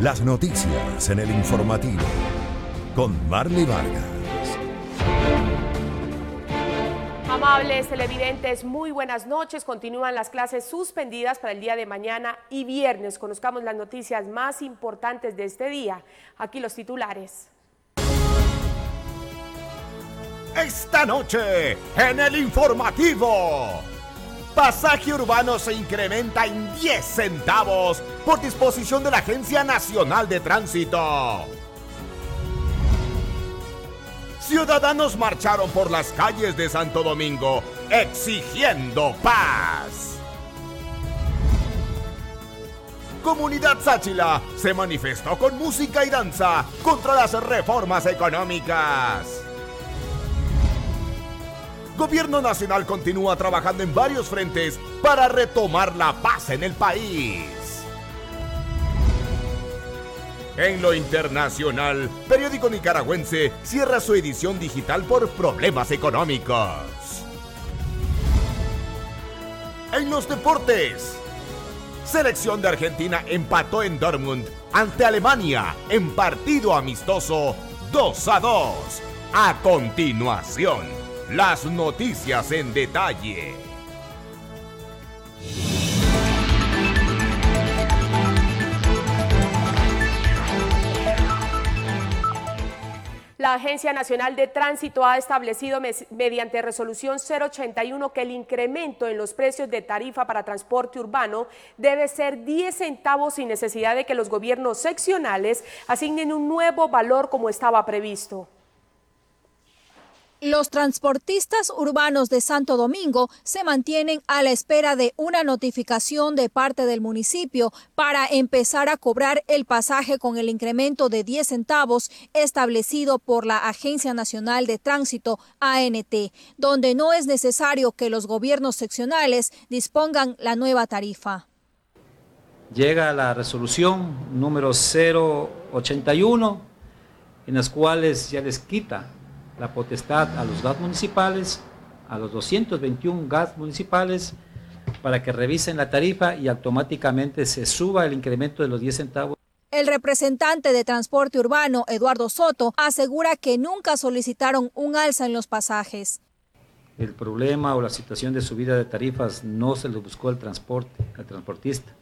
Las noticias en el informativo con Marley Vargas. Amables televidentes, muy buenas noches. Continúan las clases suspendidas para el día de mañana y viernes. Conozcamos las noticias más importantes de este día. Aquí los titulares. Esta noche, en el informativo. Pasaje urbano se incrementa en 10 centavos por disposición de la Agencia Nacional de Tránsito. Ciudadanos marcharon por las calles de Santo Domingo exigiendo paz. Comunidad Sáchila se manifestó con música y danza contra las reformas económicas. Gobierno Nacional continúa trabajando en varios frentes para retomar la paz en el país. En lo internacional, periódico nicaragüense cierra su edición digital por problemas económicos. En los deportes, selección de Argentina empató en Dortmund ante Alemania en partido amistoso 2 a 2. A continuación, las noticias en detalle. La Agencia Nacional de Tránsito ha establecido mediante resolución 081 que el incremento en los precios de tarifa para transporte urbano debe ser 10 centavos sin necesidad de que los gobiernos seccionales asignen un nuevo valor como estaba previsto. Los transportistas urbanos de Santo Domingo se mantienen a la espera de una notificación de parte del municipio para empezar a cobrar el pasaje con el incremento de 10 centavos establecido por la Agencia Nacional de Tránsito ANT, donde no es necesario que los gobiernos seccionales dispongan la nueva tarifa. Llega la resolución número 081 en las cuales ya les quita la potestad a los gas municipales, a los 221 gas municipales, para que revisen la tarifa y automáticamente se suba el incremento de los 10 centavos. El representante de transporte urbano, Eduardo Soto, asegura que nunca solicitaron un alza en los pasajes. El problema o la situación de subida de tarifas no se le buscó al transporte, al transportista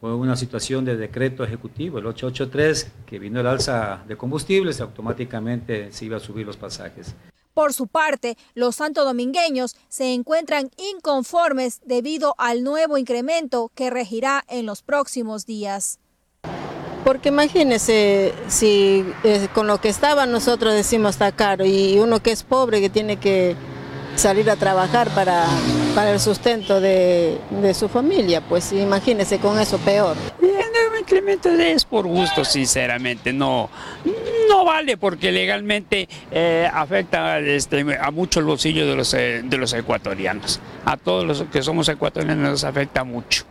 fue una situación de decreto ejecutivo, el 883, que vino el alza de combustibles, automáticamente se iba a subir los pasajes. Por su parte, los santodomingueños se encuentran inconformes debido al nuevo incremento que regirá en los próximos días. Porque imagínese si eh, con lo que estaba nosotros decimos está caro y uno que es pobre que tiene que salir a trabajar para, para el sustento de, su familia, pues imagínese con eso peor. El incremento es por gusto, sinceramente, no, no vale porque legalmente eh, afecta este, a mucho el bolsillo de los, eh, de los ecuatorianos. A todos los que somos ecuatorianos nos afecta mucho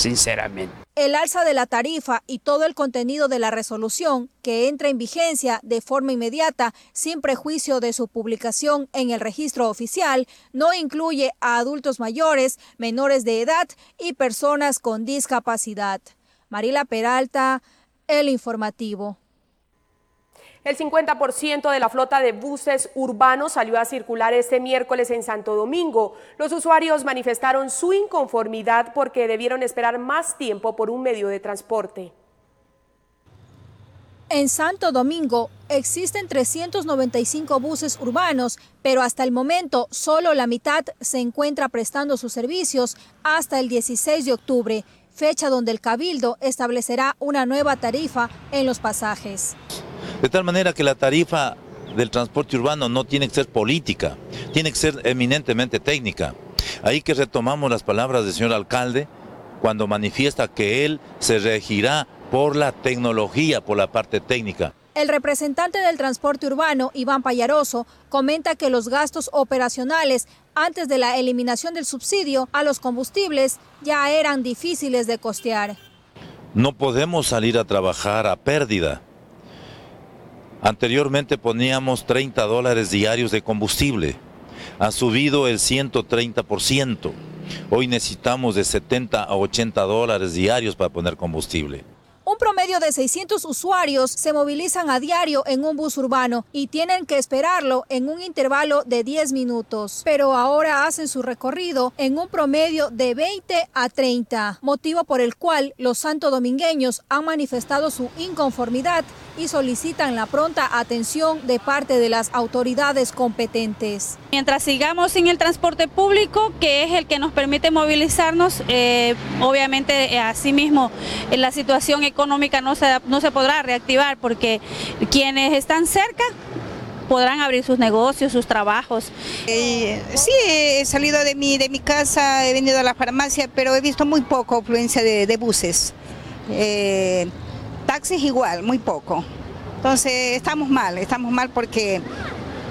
sinceramente. El alza de la tarifa y todo el contenido de la resolución que entra en vigencia de forma inmediata sin prejuicio de su publicación en el registro oficial no incluye a adultos mayores, menores de edad y personas con discapacidad. Marila Peralta, El Informativo. El 50% de la flota de buses urbanos salió a circular este miércoles en Santo Domingo. Los usuarios manifestaron su inconformidad porque debieron esperar más tiempo por un medio de transporte. En Santo Domingo existen 395 buses urbanos, pero hasta el momento solo la mitad se encuentra prestando sus servicios hasta el 16 de octubre, fecha donde el Cabildo establecerá una nueva tarifa en los pasajes. De tal manera que la tarifa del transporte urbano no tiene que ser política, tiene que ser eminentemente técnica. Ahí que retomamos las palabras del señor alcalde cuando manifiesta que él se regirá por la tecnología, por la parte técnica. El representante del transporte urbano, Iván Payaroso, comenta que los gastos operacionales antes de la eliminación del subsidio a los combustibles ya eran difíciles de costear. No podemos salir a trabajar a pérdida. Anteriormente poníamos 30 dólares diarios de combustible. Ha subido el 130%. Hoy necesitamos de 70 a 80 dólares diarios para poner combustible. Un promedio de 600 usuarios se movilizan a diario en un bus urbano y tienen que esperarlo en un intervalo de 10 minutos, pero ahora hacen su recorrido en un promedio de 20 a 30, motivo por el cual los santo domingueños han manifestado su inconformidad y solicitan la pronta atención de parte de las autoridades competentes. Mientras sigamos sin el transporte público, que es el que nos permite movilizarnos, eh, obviamente eh, asimismo eh, la situación económica no se, no se podrá reactivar porque quienes están cerca podrán abrir sus negocios, sus trabajos. sí, he salido de mi, de mi casa, he venido a la farmacia, pero he visto muy poco afluencia de, buses. Taxis igual, muy poco. Entonces estamos mal, estamos mal porque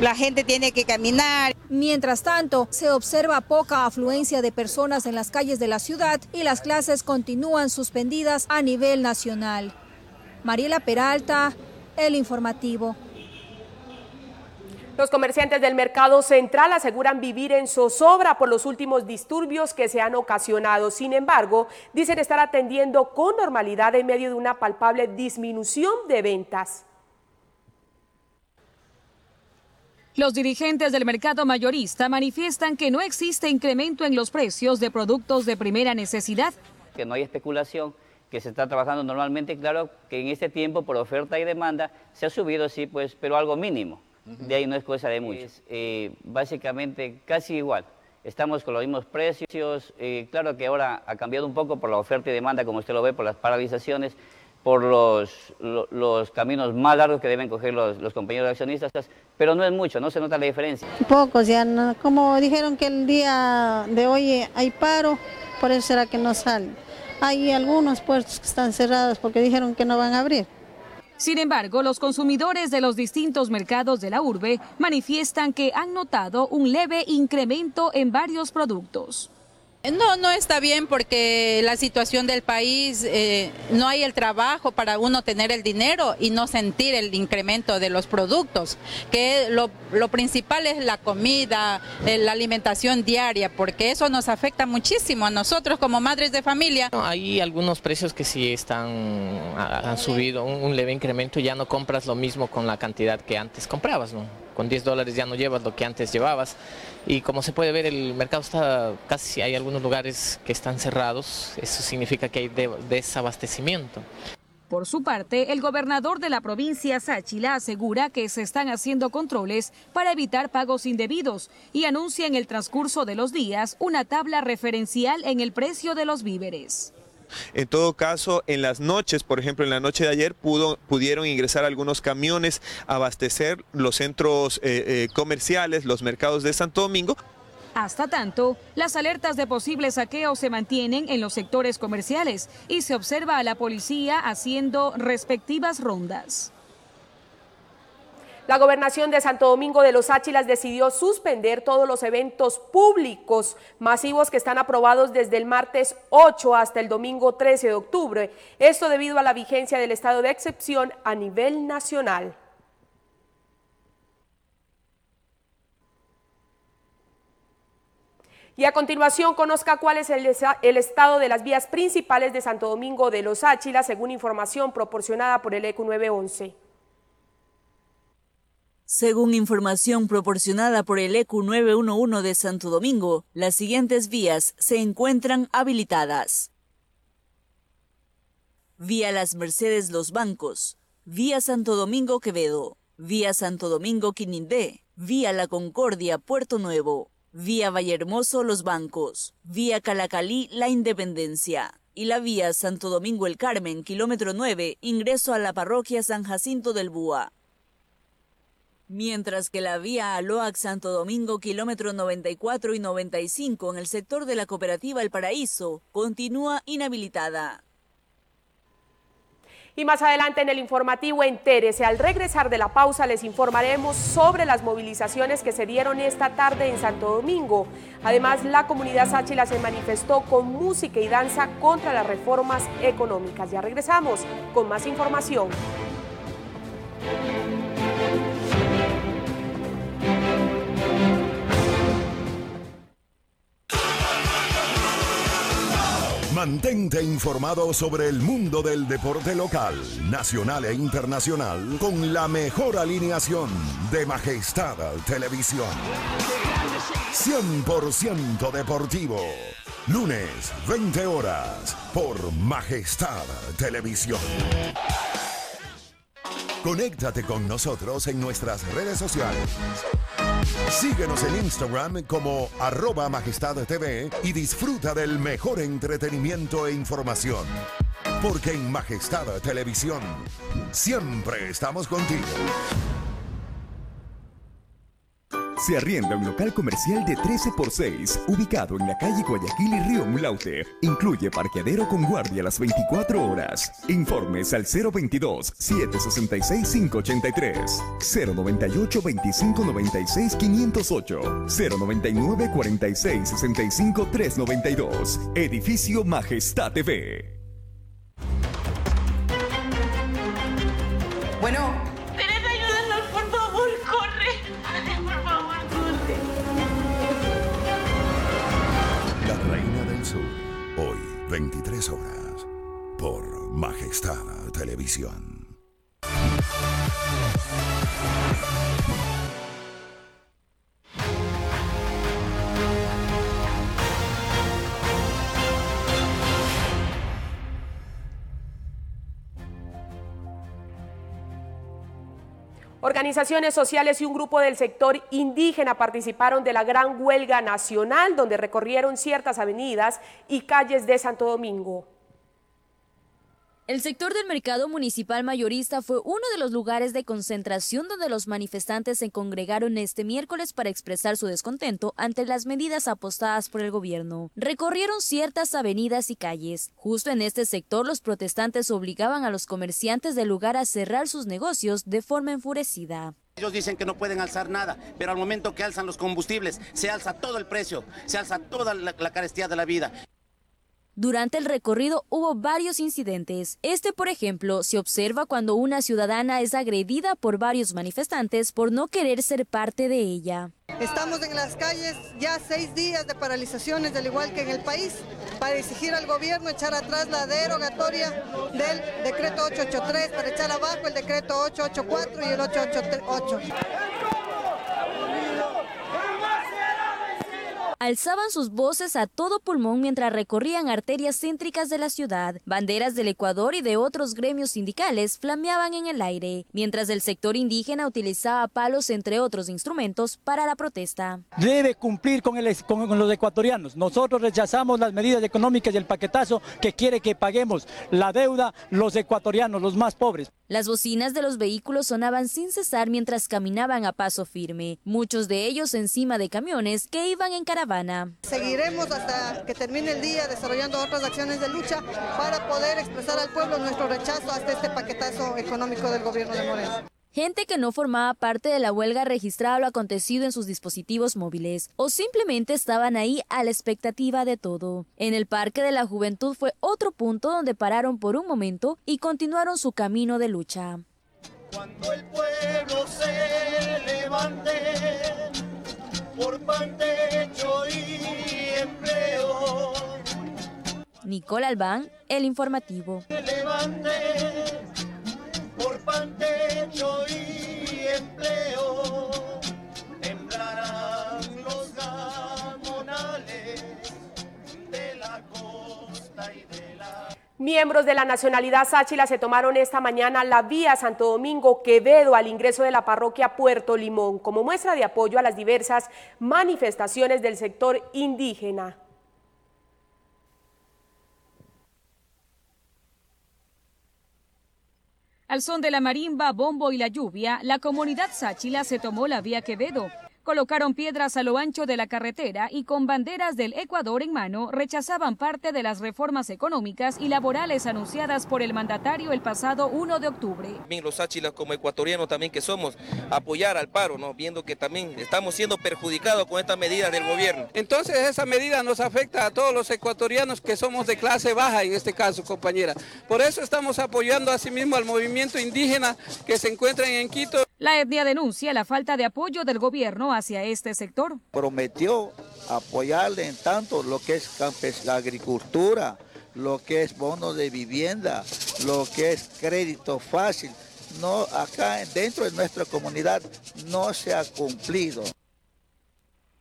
la gente tiene que caminar. Mientras tanto, se observa poca afluencia de personas en las calles de la ciudad y las clases continúan suspendidas a nivel nacional. Mariela Peralta, El Informativo. Los comerciantes del mercado central aseguran vivir en zozobra por los últimos disturbios que se han ocasionado. Sin embargo, dicen estar atendiendo con normalidad en medio de una palpable disminución de ventas. Los dirigentes del mercado mayorista manifiestan que no existe incremento en los precios de productos de primera necesidad. Que no hay especulación, que se está trabajando normalmente, claro que en este tiempo por oferta y demanda se ha subido, sí, pues, pero algo mínimo. De ahí no es cosa de muchos. Eh, básicamente casi igual. Estamos con los mismos precios. Eh, claro que ahora ha cambiado un poco por la oferta y demanda, como usted lo ve, por las paralizaciones por los, los, caminos más largos que deben coger los, los, compañeros accionistas, pero no es mucho, no se nota la diferencia. Pocos ya, como dijeron que el día de hoy hay paro, por eso será que no salen. Hay algunos puertos que están cerrados porque dijeron que no van a abrir. Sin embargo, los consumidores de los distintos mercados de la urbe manifiestan que han notado un leve incremento en varios productos. No, no está bien porque la situación del país, eh, no hay el trabajo para uno tener el dinero y no sentir el incremento de los productos, que lo, principal es la comida, eh, la alimentación diaria, porque eso nos afecta muchísimo a nosotros como madres de familia. hay algunos precios que sí están, han subido, un, un leve incremento, ya no compras lo mismo con la cantidad que antes comprabas, ¿no? Con 10 dólares ya no llevas lo que antes llevabas y como se puede ver el mercado está casi, hay algunos lugares que están cerrados, eso significa que hay desabastecimiento. Por su parte, el gobernador de la provincia Sáchila asegura que se están haciendo controles para evitar pagos indebidos y anuncia en el transcurso de los días una tabla referencial en el precio de los víveres. En todo caso, en las noches, por ejemplo, en la noche de ayer pudo, pudieron ingresar algunos camiones abastecer los centros eh, eh, comerciales, los mercados de Santo Domingo. Hasta tanto, las alertas de posible saqueo se mantienen en los sectores comerciales y se observa a la policía haciendo respectivas rondas. La gobernación de Santo Domingo de los Áchilas decidió suspender todos los eventos públicos masivos que están aprobados desde el martes 8 hasta el domingo 13 de octubre. Esto debido a la vigencia del estado de excepción a nivel nacional. Y a continuación conozca cuál es el, estado de las vías principales de Santo Domingo de los Áchilas, según información proporcionada por el ECU 911. Según información proporcionada por el ECU 911 de Santo Domingo, las siguientes vías se encuentran habilitadas. Vía Las Mercedes Los Bancos, Vía Santo Domingo Quevedo, Vía Santo Domingo Quinindé, Vía La Concordia Puerto Nuevo, Vía Vallehermoso Los Bancos, Vía Calacalí La Independencia y la Vía Santo Domingo El Carmen, kilómetro 9, ingreso a la parroquia San Jacinto del Búa mientras que la vía Aloac Santo Domingo, kilómetro 94 y 95 en el sector de la cooperativa El Paraíso, continúa inhabilitada. Y más adelante en el informativo Entérese, al regresar de la pausa les informaremos sobre las movilizaciones que se dieron esta tarde en Santo Domingo. Además, la comunidad Sáchila se manifestó con música y danza contra las reformas económicas. Ya regresamos con más información. Mantente informado sobre el mundo del deporte local, nacional e internacional con la mejor alineación de Majestad Televisión. 100% deportivo. Lunes, 20 horas, por Majestad Televisión. Conéctate con nosotros en nuestras redes sociales. Síguenos en Instagram como arroba majestad TV y disfruta del mejor entretenimiento e información. Porque en Majestad Televisión siempre estamos contigo. Se arrienda un local comercial de 13 por 6, ubicado en la calle Guayaquil y Río Mulaute. Incluye parqueadero con guardia las 24 horas. Informes al 022-766-583, 098-2596-508, 099-46-65-392. Edificio Majestad TV. Bueno. Televisión. Organizaciones sociales y un grupo del sector indígena participaron de la gran huelga nacional donde recorrieron ciertas avenidas y calles de Santo Domingo. El sector del mercado municipal mayorista fue uno de los lugares de concentración donde los manifestantes se congregaron este miércoles para expresar su descontento ante las medidas apostadas por el gobierno. Recorrieron ciertas avenidas y calles. Justo en este sector los protestantes obligaban a los comerciantes del lugar a cerrar sus negocios de forma enfurecida. Ellos dicen que no pueden alzar nada, pero al momento que alzan los combustibles, se alza todo el precio, se alza toda la, carestía de la vida. Durante el recorrido hubo varios incidentes. Este, por ejemplo, se observa cuando una ciudadana es agredida por varios manifestantes por no querer ser parte de ella. Estamos en las calles ya seis días de paralizaciones, al igual que en el país, para exigir al gobierno echar atrás la derogatoria del decreto 883, para echar abajo el decreto 884 y el 888. Alzaban sus voces a todo pulmón mientras recorrían arterias céntricas de la ciudad. Banderas del Ecuador y de otros gremios sindicales flameaban en el aire, mientras el sector indígena utilizaba palos entre otros instrumentos para la protesta. Debe cumplir con, el, con, con los ecuatorianos. Nosotros rechazamos las medidas económicas y el paquetazo que quiere que paguemos la deuda los ecuatorianos, los más pobres. Las bocinas de los vehículos sonaban sin cesar mientras caminaban a paso firme, muchos de ellos encima de camiones que iban en caravana. Seguiremos hasta que termine el día desarrollando otras acciones de lucha para poder expresar al pueblo nuestro rechazo hasta este paquetazo económico del gobierno de Moreno. Gente que no formaba parte de la huelga registraba lo acontecido en sus dispositivos móviles o simplemente estaban ahí a la expectativa de todo. En el Parque de la Juventud fue otro punto donde pararon por un momento y continuaron su camino de lucha. Cuando el pueblo se levante por pan, techo y empleo. Nicole Albán, El Informativo. Se levante por pan, techo y empleo. Miembros de la nacionalidad sáchila se tomaron esta mañana la vía Santo Domingo Quevedo al ingreso de la parroquia Puerto Limón como muestra de apoyo a las diversas manifestaciones del sector indígena. Al son de la marimba, bombo y la lluvia, la comunidad sáchila se tomó la vía Quevedo. Colocaron piedras a lo ancho de la carretera y con banderas del Ecuador en mano rechazaban parte de las reformas económicas y laborales anunciadas por el mandatario el pasado 1 de octubre. También los sáchilas como ecuatorianos también que somos, apoyar al paro, ¿no? viendo que también estamos siendo perjudicados con esta medida del gobierno. Entonces esa medida nos afecta a todos los ecuatorianos que somos de clase baja en este caso, compañera. Por eso estamos apoyando asimismo al movimiento indígena que se encuentra en Quito. La etnia denuncia la falta de apoyo del gobierno hacia este sector. Prometió apoyarle en tanto lo que es la agricultura, lo que es bono de vivienda, lo que es crédito fácil. No, acá dentro de nuestra comunidad no se ha cumplido.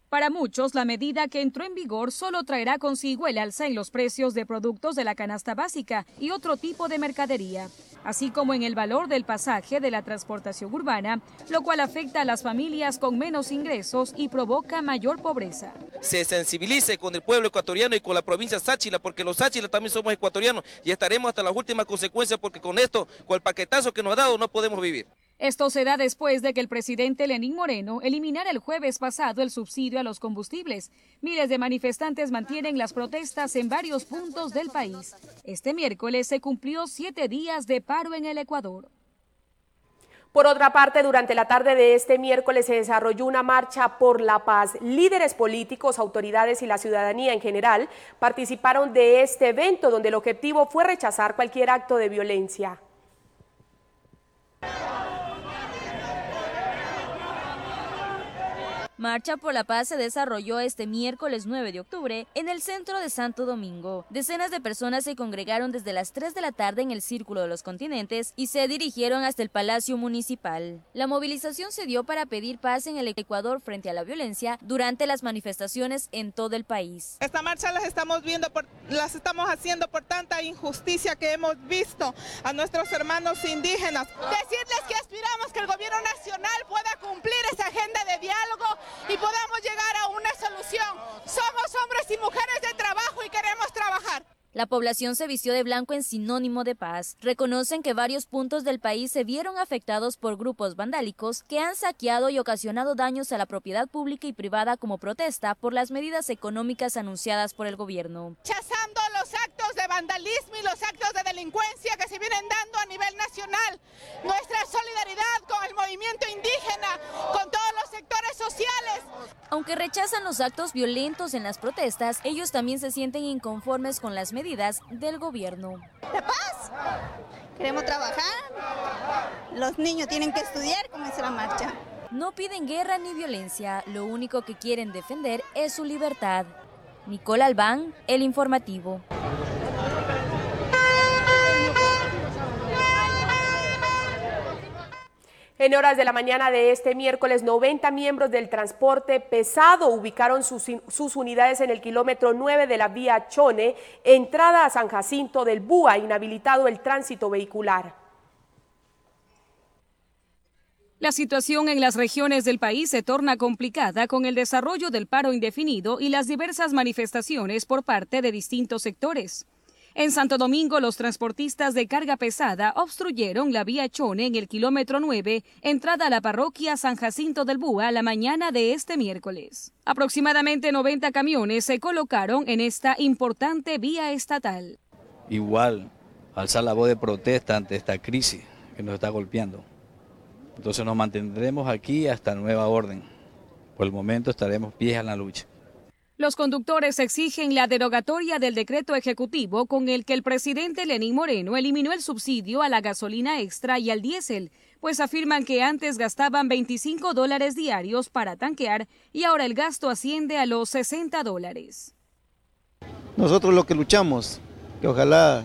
Para muchos, la medida que entró en vigor solo traerá consigo el alza en los precios de productos de la canasta básica y otro tipo de mercadería, así como en el valor del pasaje de la transportación urbana, lo cual afecta a las familias con menos ingresos y provoca mayor pobreza. Se sensibilice con el pueblo ecuatoriano y con la provincia Sáchila, porque los Sáchila también somos ecuatorianos y estaremos hasta las últimas consecuencias porque con esto, con el paquetazo que nos ha dado, no podemos vivir. Esto se da después de que el presidente Lenín Moreno eliminara el jueves pasado el subsidio a los combustibles. Miles de manifestantes mantienen las protestas en varios puntos del país. Este miércoles se cumplió siete días de paro en el Ecuador. Por otra parte, durante la tarde de este miércoles se desarrolló una marcha por la paz. Líderes políticos, autoridades y la ciudadanía en general participaron de este evento donde el objetivo fue rechazar cualquier acto de violencia. Marcha por la Paz se desarrolló este miércoles 9 de octubre en el centro de Santo Domingo. Decenas de personas se congregaron desde las 3 de la tarde en el Círculo de los Continentes y se dirigieron hasta el Palacio Municipal. La movilización se dio para pedir paz en el Ecuador frente a la violencia durante las manifestaciones en todo el país. Esta marcha las estamos viendo, por, las estamos haciendo por tanta injusticia que hemos visto a nuestros hermanos indígenas. Decirles que aspiramos que el gobierno nacional pueda cumplir esa agenda de diálogo y podamos llegar a una solución. Somos hombres y mujeres de trabajo y queremos trabajar. La población se vistió de blanco en sinónimo de paz. Reconocen que varios puntos del país se vieron afectados por grupos vandálicos que han saqueado y ocasionado daños a la propiedad pública y privada como protesta por las medidas económicas anunciadas por el gobierno. Rechazando los actos de vandalismo y los actos de delincuencia que se vienen dando a nivel nacional. Nuestra solidaridad con el movimiento indígena, con todos los sectores sociales. Aunque rechazan los actos violentos en las protestas, ellos también se sienten inconformes con las medidas del gobierno. ¿La paz? Queremos trabajar. Los niños tienen que estudiar, como dice la marcha. No piden guerra ni violencia, lo único que quieren defender es su libertad. Nicole Albán, El Informativo. En horas de la mañana de este miércoles, 90 miembros del transporte pesado ubicaron sus, unidades en el kilómetro 9 de la vía Chone, entrada a San Jacinto del Búa, inhabilitado el tránsito vehicular. La situación en las regiones del país se torna complicada con el desarrollo del paro indefinido y las diversas manifestaciones por parte de distintos sectores. En Santo Domingo, los transportistas de carga pesada obstruyeron la vía Chone en el kilómetro 9, entrada a la parroquia San Jacinto del Búa la mañana de este miércoles. Aproximadamente 90 camiones se colocaron en esta importante vía estatal. Igual, alzar la voz de protesta ante esta crisis que nos está golpeando. Entonces nos mantendremos aquí hasta nueva orden. Por el momento estaremos pies en la lucha. Los conductores exigen la derogatoria del decreto ejecutivo con el que el presidente Lenín Moreno eliminó el subsidio a la gasolina extra y al diésel, pues afirman que antes gastaban 25 dólares diarios para tanquear y ahora el gasto asciende a los 60 dólares. Nosotros lo que luchamos, que ojalá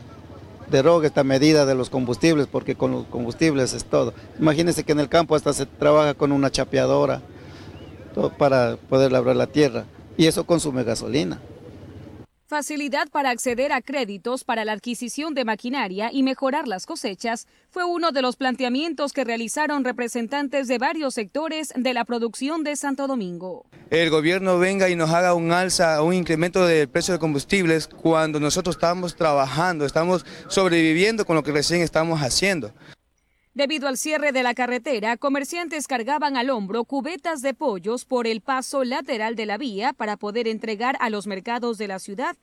derogue esta medida de los combustibles, porque con los combustibles es todo. Imagínense que en el campo hasta se trabaja con una chapeadora para poder labrar la tierra y eso consume gasolina. Facilidad para acceder a créditos para la adquisición de maquinaria y mejorar las cosechas fue uno de los planteamientos que realizaron representantes de varios sectores de la producción de Santo Domingo. El gobierno venga y nos haga un alza, un incremento del precio de combustibles cuando nosotros estamos trabajando, estamos sobreviviendo con lo que recién estamos haciendo. Debido al cierre de la carretera, comerciantes cargaban al hombro cubetas de pollos por el paso lateral de la vía para poder entregar a los mercados de la ciudad.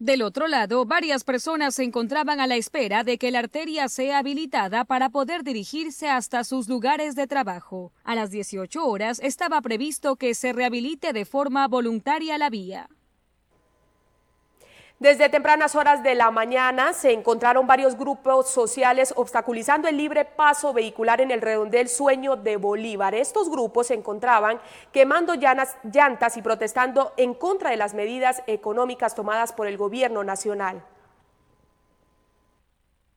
Del otro lado, varias personas se encontraban a la espera de que la arteria sea habilitada para poder dirigirse hasta sus lugares de trabajo. A las 18 horas estaba previsto que se rehabilite de forma voluntaria la vía. Desde tempranas horas de la mañana se encontraron varios grupos sociales obstaculizando el libre paso vehicular en el redondel Sueño de Bolívar. Estos grupos se encontraban quemando llantas y protestando en contra de las medidas económicas tomadas por el gobierno nacional.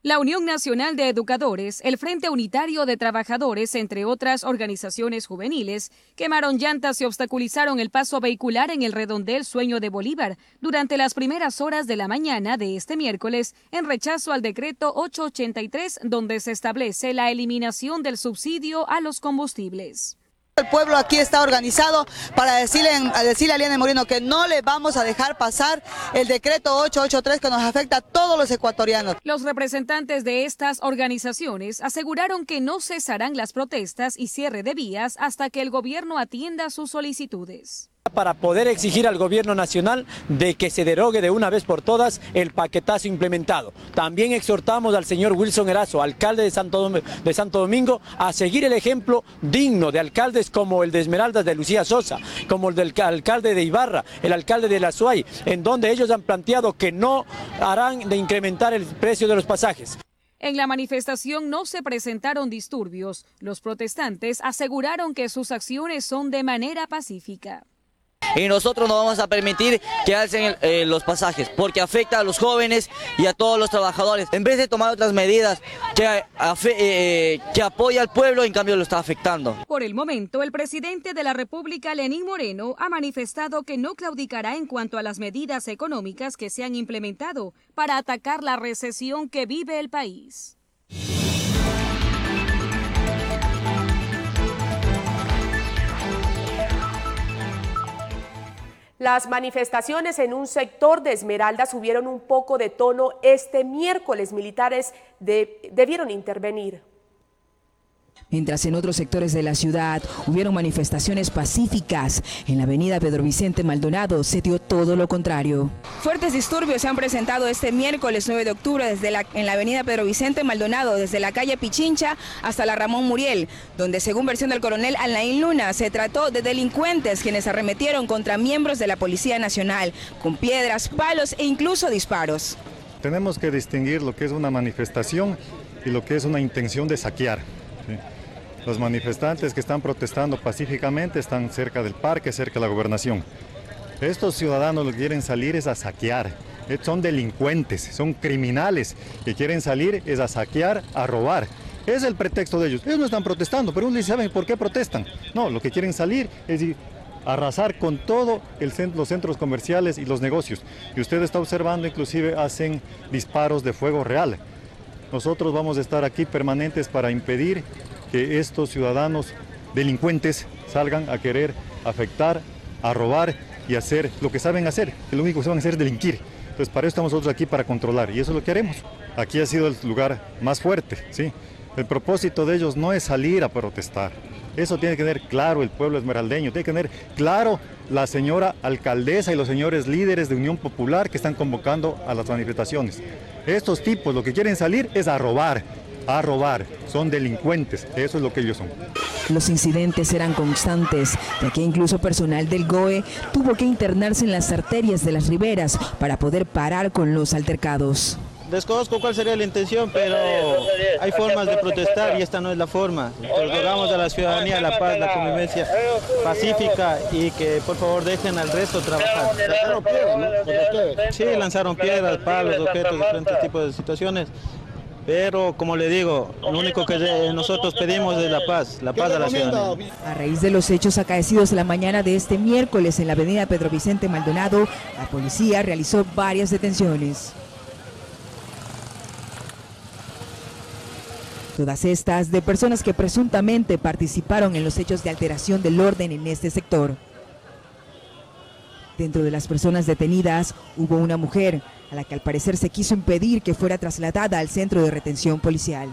La Unión Nacional de Educadores, el Frente Unitario de Trabajadores, entre otras organizaciones juveniles, quemaron llantas y obstaculizaron el paso vehicular en el redondel Sueño de Bolívar durante las primeras horas de la mañana de este miércoles en rechazo al decreto 883 donde se establece la eliminación del subsidio a los combustibles. El pueblo aquí está organizado para decirle, a decirle a Moreno que no le vamos a dejar pasar el decreto 883 que nos afecta a todos los ecuatorianos. Los representantes de estas organizaciones aseguraron que no cesarán las protestas y cierre de vías hasta que el gobierno atienda sus solicitudes para poder exigir al gobierno nacional de que se derogue de una vez por todas el paquetazo implementado. También exhortamos al señor Wilson Erazo, alcalde de Santo, de Santo Domingo, a seguir el ejemplo digno de alcaldes como el de Esmeraldas de Lucía Sosa, como el del alcalde de Ibarra, el alcalde de La Suay, en donde ellos han planteado que no harán de incrementar el precio de los pasajes. En la manifestación no se presentaron disturbios. Los protestantes aseguraron que sus acciones son de manera pacífica y nosotros no vamos a permitir que alcen eh, los pasajes porque afecta a los jóvenes y a todos los trabajadores. En vez de tomar otras medidas que, eh, que apoya al pueblo, en cambio lo está afectando. Por el momento, el presidente de la República, Lenín Moreno, ha manifestado que no claudicará en cuanto a las medidas económicas que se han implementado para atacar la recesión que vive el país. Las manifestaciones en un sector de Esmeralda subieron un poco de tono este miércoles. Militares debieron intervenir mientras en otros sectores de la ciudad hubieron manifestaciones pacíficas. En la avenida Pedro Vicente Maldonado se dio todo lo contrario. Fuertes disturbios se han presentado este miércoles 9 de octubre desde la, en la avenida Pedro Vicente Maldonado, desde la calle Pichincha hasta la Ramón Muriel, donde según versión del coronel Alain Luna se trató de delincuentes quienes arremetieron contra miembros de la Policía Nacional con piedras, palos e incluso disparos. Tenemos que distinguir lo que es una manifestación y lo que es una intención de saquear. Los manifestantes que están protestando pacíficamente están cerca del parque, cerca de la gobernación. Estos ciudadanos lo que quieren salir es a saquear. Eh, son delincuentes, son criminales que quieren salir es a saquear, a robar. Es el pretexto de ellos. Ellos no están protestando, pero uno ¿saben por qué protestan? No, lo que quieren salir es arrasar con todo los centros comerciales y los negocios. Y usted está observando, inclusive hacen disparos de fuego real. Nosotros vamos a estar aquí permanentes para impedir que estos ciudadanos delincuentes salgan a querer afectar, a robar y hacer lo que saben hacer, que lo único que saben hacer es delinquir. Entonces para eso estamos nosotros aquí para controlar y eso es lo que haremos. Aquí ha sido el lugar más fuerte, ¿sí? El propósito de ellos no es salir a protestar. Eso tiene que tener claro el pueblo esmeraldeño, tiene que tener claro la señora alcaldesa y los señores líderes de Unión Popular que están convocando a las manifestaciones. Estos tipos lo que quieren salir es a robar, a robar, son delincuentes, eso es lo que ellos son. Los incidentes eran constantes, ya que incluso personal del GOE tuvo que internarse en las arterias de las riberas para poder parar con los altercados. Desconozco cuál sería la intención, pero hay formas de protestar y esta no es la forma. Rogamos a la ciudadanía la paz, la convivencia pacífica y que por favor dejen al resto trabajar. ¿Lanzaron piedras, Sí, lanzaron piedras, palos, objetos, diferentes tipos de situaciones. Pero, como le digo, lo único que nosotros pedimos es la paz, la paz de la ciudadanía. A raíz de los hechos acaecidos la mañana de este miércoles en la avenida Pedro Vicente Maldonado, la policía realizó varias detenciones. Todas estas de personas que presuntamente participaron en los hechos de alteración del orden en este sector. Dentro de las personas detenidas hubo una mujer a la que al parecer se quiso impedir que fuera trasladada al centro de retención policial.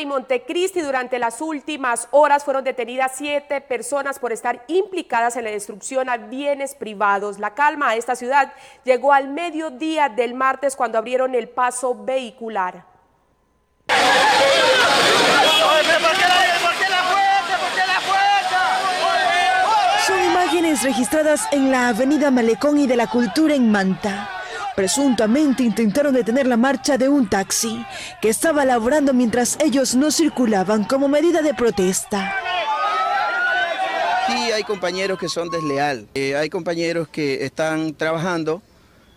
Y Montecristi durante las últimas horas fueron detenidas siete personas por estar implicadas en la destrucción a bienes privados. La calma a esta ciudad llegó al mediodía del martes cuando abrieron el paso vehicular. Son imágenes registradas en la avenida Malecón y de la Cultura en Manta Presuntamente intentaron detener la marcha de un taxi que estaba laborando mientras ellos no circulaban como medida de protesta. Y hay compañeros que son desleales, eh, hay compañeros que están trabajando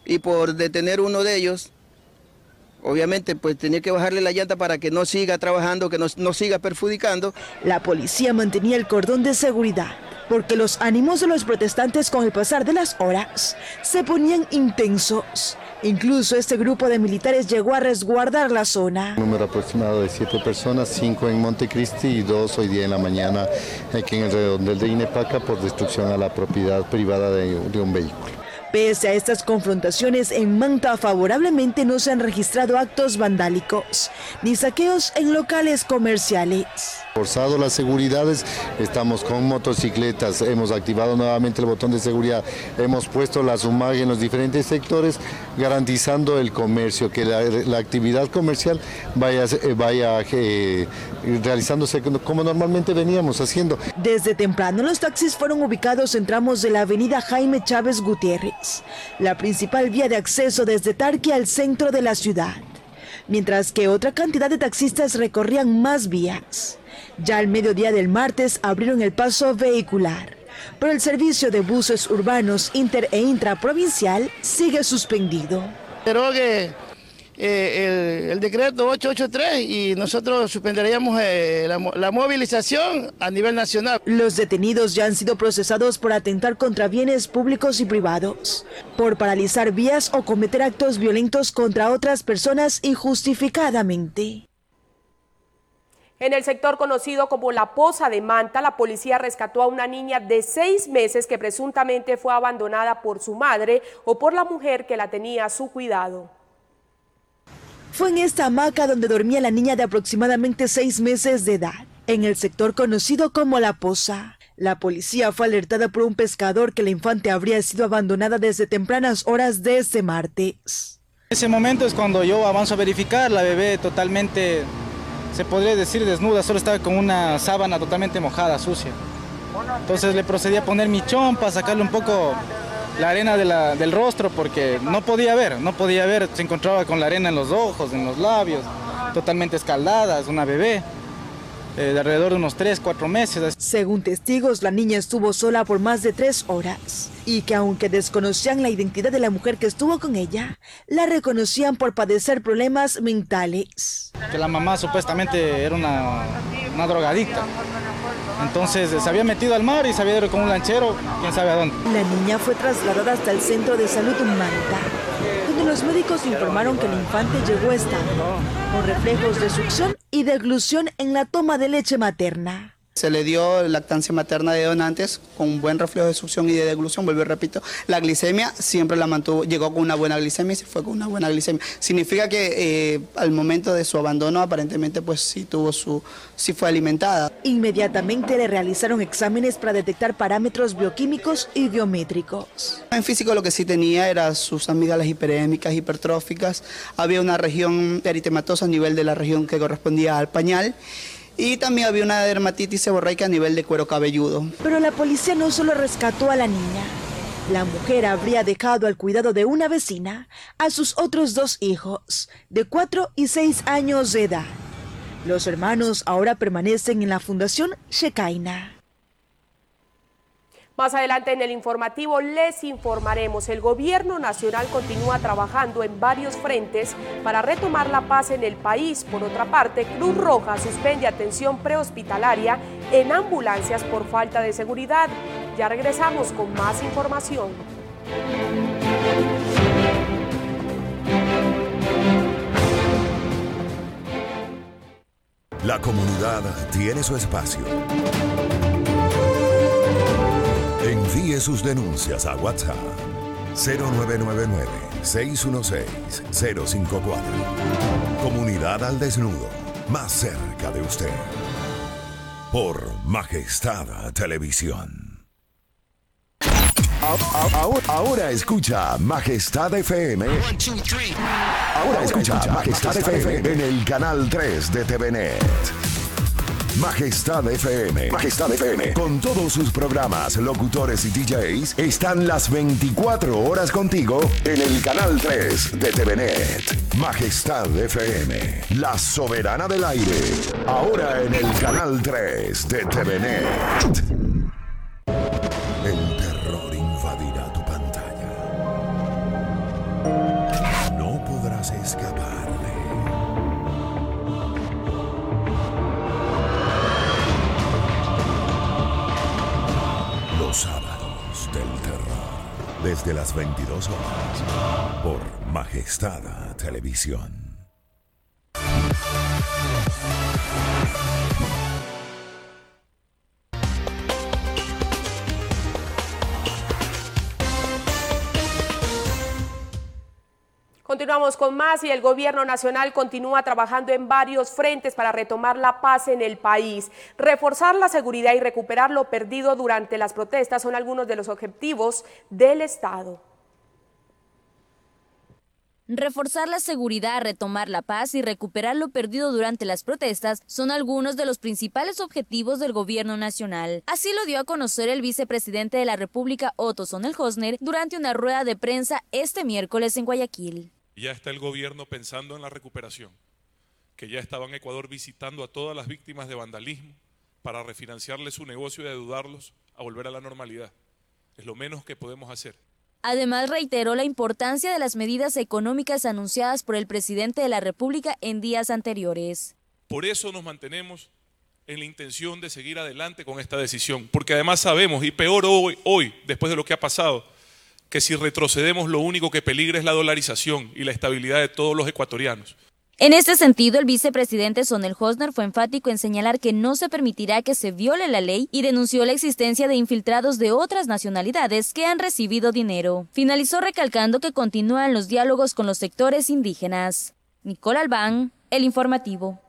y por detener uno de ellos, obviamente pues tenía que bajarle la llanta para que no siga trabajando, que no, no siga perjudicando. La policía mantenía el cordón de seguridad porque los ánimos de los protestantes con el pasar de las horas se ponían intensos. Incluso este grupo de militares llegó a resguardar la zona. Un número aproximado de siete personas, cinco en Montecristi y dos hoy día en la mañana aquí en el redondel de Inepaca por destrucción a la propiedad privada de, de un vehículo. Pese a estas confrontaciones, en Manta favorablemente no se han registrado actos vandálicos ni saqueos en locales comerciales. Forzado las seguridades, estamos con motocicletas, hemos activado nuevamente el botón de seguridad, hemos puesto la SUMAG en los diferentes sectores, garantizando el comercio, que la, actividad comercial vaya, vaya eh, realizándose como normalmente veníamos haciendo. Desde temprano los taxis fueron ubicados en tramos de la avenida Jaime Chávez Gutiérrez la principal vía de acceso desde Tarqui al centro de la ciudad, mientras que otra cantidad de taxistas recorrían más vías. Ya al mediodía del martes abrieron el paso vehicular, pero el servicio de buses urbanos inter e intraprovincial sigue suspendido. Derogue eh, el, el, decreto 883 y nosotros suspenderíamos eh, la, la, movilización a nivel nacional. Los detenidos ya han sido procesados por atentar contra bienes públicos y privados, por paralizar vías o cometer actos violentos contra otras personas injustificadamente. En el sector conocido como La Poza de Manta, la policía rescató a una niña de seis meses que presuntamente fue abandonada por su madre o por la mujer que la tenía a su cuidado. Fue en esta hamaca donde dormía la niña de aproximadamente seis meses de edad, en el sector conocido como La Poza. La policía fue alertada por un pescador que la infante habría sido abandonada desde tempranas horas de este martes. Ese momento es cuando yo avanzo a verificar, la bebé totalmente, se podría decir desnuda, solo estaba con una sábana totalmente mojada, sucia. Entonces le procedí a poner mi chompa, sacarle un poco la arena del rostro porque no podía ver, no podía ver, se encontraba con la arena en los ojos, en los labios, totalmente escaldada, es una bebé. Eh, de alrededor de unos 3, 4 meses. Según testigos, la niña estuvo sola por más de 3 horas y que aunque desconocían la identidad de la mujer que estuvo con ella, la reconocían por padecer problemas mentales. Que la mamá supuestamente era una, una drogadicta. Entonces se había metido al mar y se había ido con un lanchero, quién sabe a dónde. La niña fue trasladada hasta el centro de salud Manta, donde los médicos informaron que el infante llegó estable, con reflejos de succión y deglución en la toma de leche materna. Se le dio lactancia materna de donantes con un buen reflejo de succión y de deglución, vuelvo y repito, la glicemia siempre la mantuvo, llegó con una buena glicemia y se fue con una buena glicemia. Significa que eh, al momento de su abandono aparentemente pues sí tuvo su, sí fue alimentada. Inmediatamente le realizaron exámenes para detectar parámetros bioquímicos y biométricos. En físico lo que sí tenía era sus amígdalas hiperémicas, hipertróficas, había una región eritematosa a nivel de la región que correspondía al pañal y también había una dermatitis seborreica a nivel de cuero cabelludo. Pero la policía no solo rescató a la niña. La mujer habría dejado al cuidado de una vecina a sus otros dos hijos, de 4 y 6 años de edad. Los hermanos ahora permanecen en la Fundación Shekinah. Más adelante en el informativo les informaremos, el gobierno nacional continúa trabajando en varios frentes para retomar la paz en el país. Por otra parte, Cruz Roja suspende atención prehospitalaria en ambulancias por falta de seguridad. Ya regresamos con más información. La comunidad tiene su espacio. Envíe sus denuncias a WhatsApp 0999-616-054. Comunidad al desnudo, más cerca de usted. Por Majestad Televisión. Ahora, ahora escucha Majestad FM. Ahora escucha Majestad FM en el canal 3 de TVNet. Majestad FM. Majestad FM. Con todos sus programas, locutores y DJs, están las 24 horas contigo en el canal 3 de TVNet. Majestad FM. La soberana del aire. Ahora en el canal 3 de TVNet. El terror invadirá tu pantalla. No podrás escaparle. Desde las 22 horas. Por Majestad Televisión. Continuamos con más y el gobierno nacional continúa trabajando en varios frentes para retomar la paz en el país. Reforzar la seguridad y recuperar lo perdido durante las protestas son algunos de los objetivos del Estado. Reforzar la seguridad, retomar la paz y recuperar lo perdido durante las protestas son algunos de los principales objetivos del gobierno nacional. Así lo dio a conocer el vicepresidente de la República, Otto Sonel-Hosner, durante una rueda de prensa este miércoles en Guayaquil. Ya está el gobierno pensando en la recuperación, que ya estaba en Ecuador visitando a todas las víctimas de vandalismo para refinanciarles su negocio y ayudarlos a volver a la normalidad. Es lo menos que podemos hacer. Además, reiteró la importancia de las medidas económicas anunciadas por el presidente de la República en días anteriores. Por eso nos mantenemos en la intención de seguir adelante con esta decisión, porque además sabemos, y peor hoy, hoy después de lo que ha pasado, que si retrocedemos lo único que peligra es la dolarización y la estabilidad de todos los ecuatorianos. En este sentido, el vicepresidente Sonel Hosner fue enfático en señalar que no se permitirá que se viole la ley y denunció la existencia de infiltrados de otras nacionalidades que han recibido dinero. Finalizó recalcando que continúan los diálogos con los sectores indígenas. Nicole Albán, El Informativo.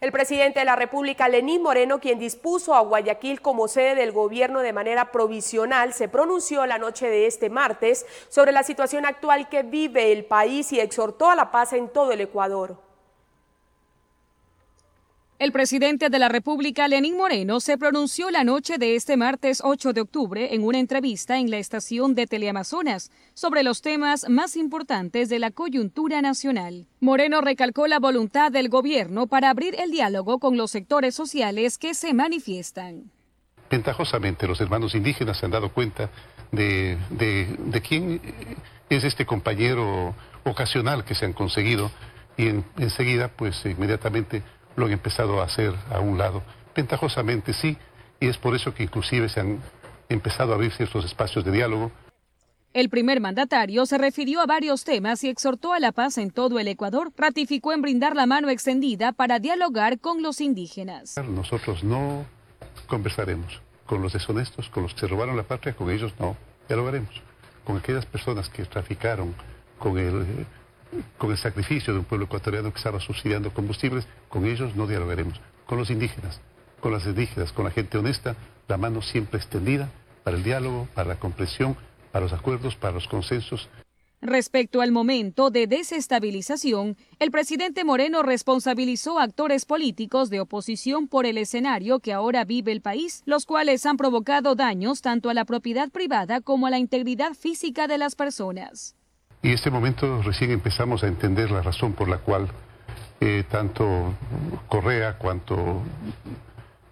El presidente de la República, Lenín Moreno, quien dispuso a Guayaquil como sede del gobierno de manera provisional, se pronunció la noche de este martes sobre la situación actual que vive el país y exhortó a la paz en todo el Ecuador. El presidente de la República, Lenín Moreno, se pronunció la noche de este martes 8 de octubre en una entrevista en la estación de Teleamazonas sobre los temas más importantes de la coyuntura nacional. Moreno recalcó la voluntad del gobierno para abrir el diálogo con los sectores sociales que se manifiestan. Ventajosamente, los hermanos indígenas se han dado cuenta de, de, quién es este compañero ocasional que se han conseguido y en, enseguida, pues inmediatamente lo han empezado a hacer a un lado. Ventajosamente sí, y es por eso que inclusive se han empezado a abrir ciertos espacios de diálogo. El primer mandatario se refirió a varios temas y exhortó a la paz en todo el Ecuador. Ratificó en brindar la mano extendida para dialogar con los indígenas. Nosotros no conversaremos con los deshonestos, con los que se robaron la patria, con ellos no dialogaremos. Con aquellas personas que traficaron con el con el sacrificio de un pueblo ecuatoriano que estaba subsidiando combustibles, con ellos no dialogaremos. Con los indígenas, con las indígenas, con la gente honesta, la mano siempre extendida para el diálogo, para la comprensión, para los acuerdos, para los consensos. Respecto al momento de desestabilización, el presidente Moreno responsabilizó a actores políticos de oposición por el escenario que ahora vive el país, los cuales han provocado daños tanto a la propiedad privada como a la integridad física de las personas. Y este momento recién empezamos a entender la razón por la cual eh, tanto Correa cuanto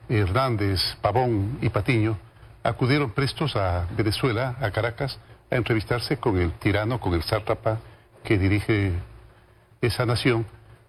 Hernández, Pavón y Patiño acudieron prestos a Venezuela, a Caracas, a entrevistarse con el tirano, con el sátrapa que dirige esa nación,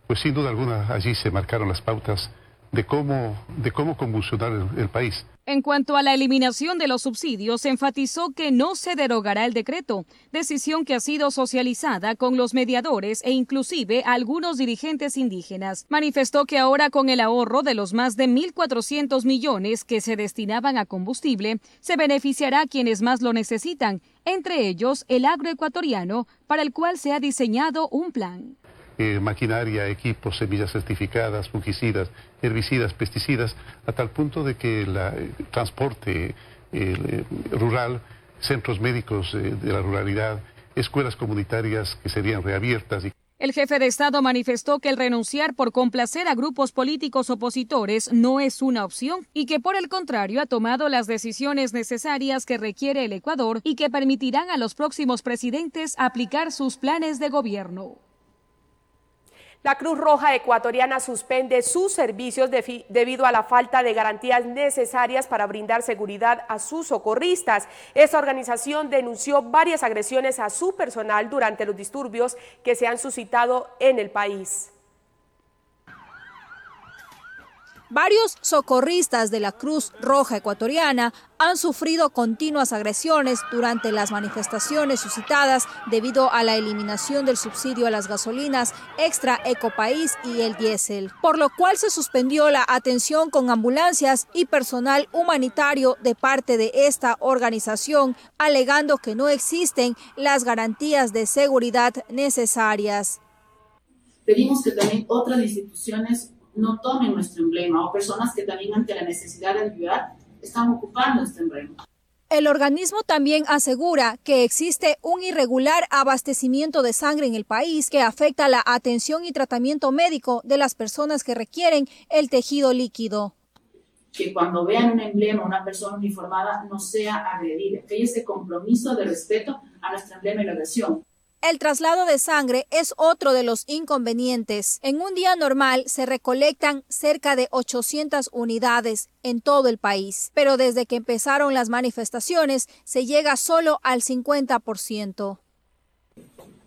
pues sin duda alguna allí se marcaron las pautas de cómo, de cómo convulsionar el país. En cuanto a la eliminación de los subsidios, enfatizó que no se derogará el decreto, decisión que ha sido socializada con los mediadores e inclusive algunos dirigentes indígenas. Manifestó que ahora con el ahorro de los más de 1.400 millones que se destinaban a combustible, se beneficiará a quienes más lo necesitan, entre ellos el agroecuatoriano, para el cual se ha diseñado un plan. Eh, maquinaria, equipos, semillas certificadas, fungicidas, herbicidas, pesticidas, a tal punto de que el eh, transporte eh, rural, centros médicos de la ruralidad, escuelas comunitarias que serían reabiertas. Y... El jefe de Estado manifestó que el renunciar por complacer a grupos políticos opositores no es una opción y que por el contrario ha tomado las decisiones necesarias que requiere el Ecuador y que permitirán a los próximos presidentes aplicar sus planes de gobierno. La Cruz Roja ecuatoriana suspende sus servicios debido a la falta de garantías necesarias para brindar seguridad a sus socorristas. Esta organización denunció varias agresiones a su personal durante los disturbios que se han suscitado en el país. Varios socorristas de la Cruz Roja Ecuatoriana han sufrido continuas agresiones durante las manifestaciones suscitadas debido a la eliminación del subsidio a las gasolinas extra Ecopaís y el diésel, por lo cual se suspendió la atención con ambulancias y personal humanitario de parte de esta organización, alegando que no existen las garantías de seguridad necesarias. Pedimos que también otras instituciones no tomen nuestro emblema o personas que también ante la necesidad de ayudar están ocupando este emblema. El organismo también asegura que existe un irregular abastecimiento de sangre en el país que afecta la atención y tratamiento médico de las personas que requieren el tejido líquido. Que cuando vean un emblema, una persona uniformada, no sea agredida, que haya ese compromiso de respeto a nuestro emblema y la agresión. El traslado de sangre es otro de los inconvenientes. En un día normal se recolectan cerca de 800 unidades en todo el país, pero desde que empezaron las manifestaciones se llega solo al 50%.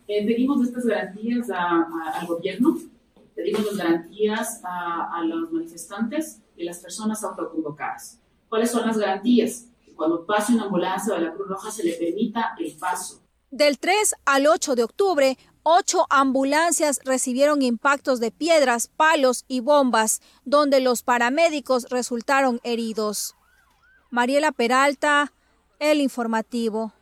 Eh, pedimos estas garantías al gobierno, pedimos las garantías a, los manifestantes y las personas autoconvocadas. ¿Cuáles son las garantías? Que cuando pase una ambulancia o la Cruz Roja se le permita el paso del 3 al 8 de octubre, ocho ambulancias recibieron impactos de piedras, palos y bombas, donde los paramédicos resultaron heridos. Mariela Peralta, El Informativo.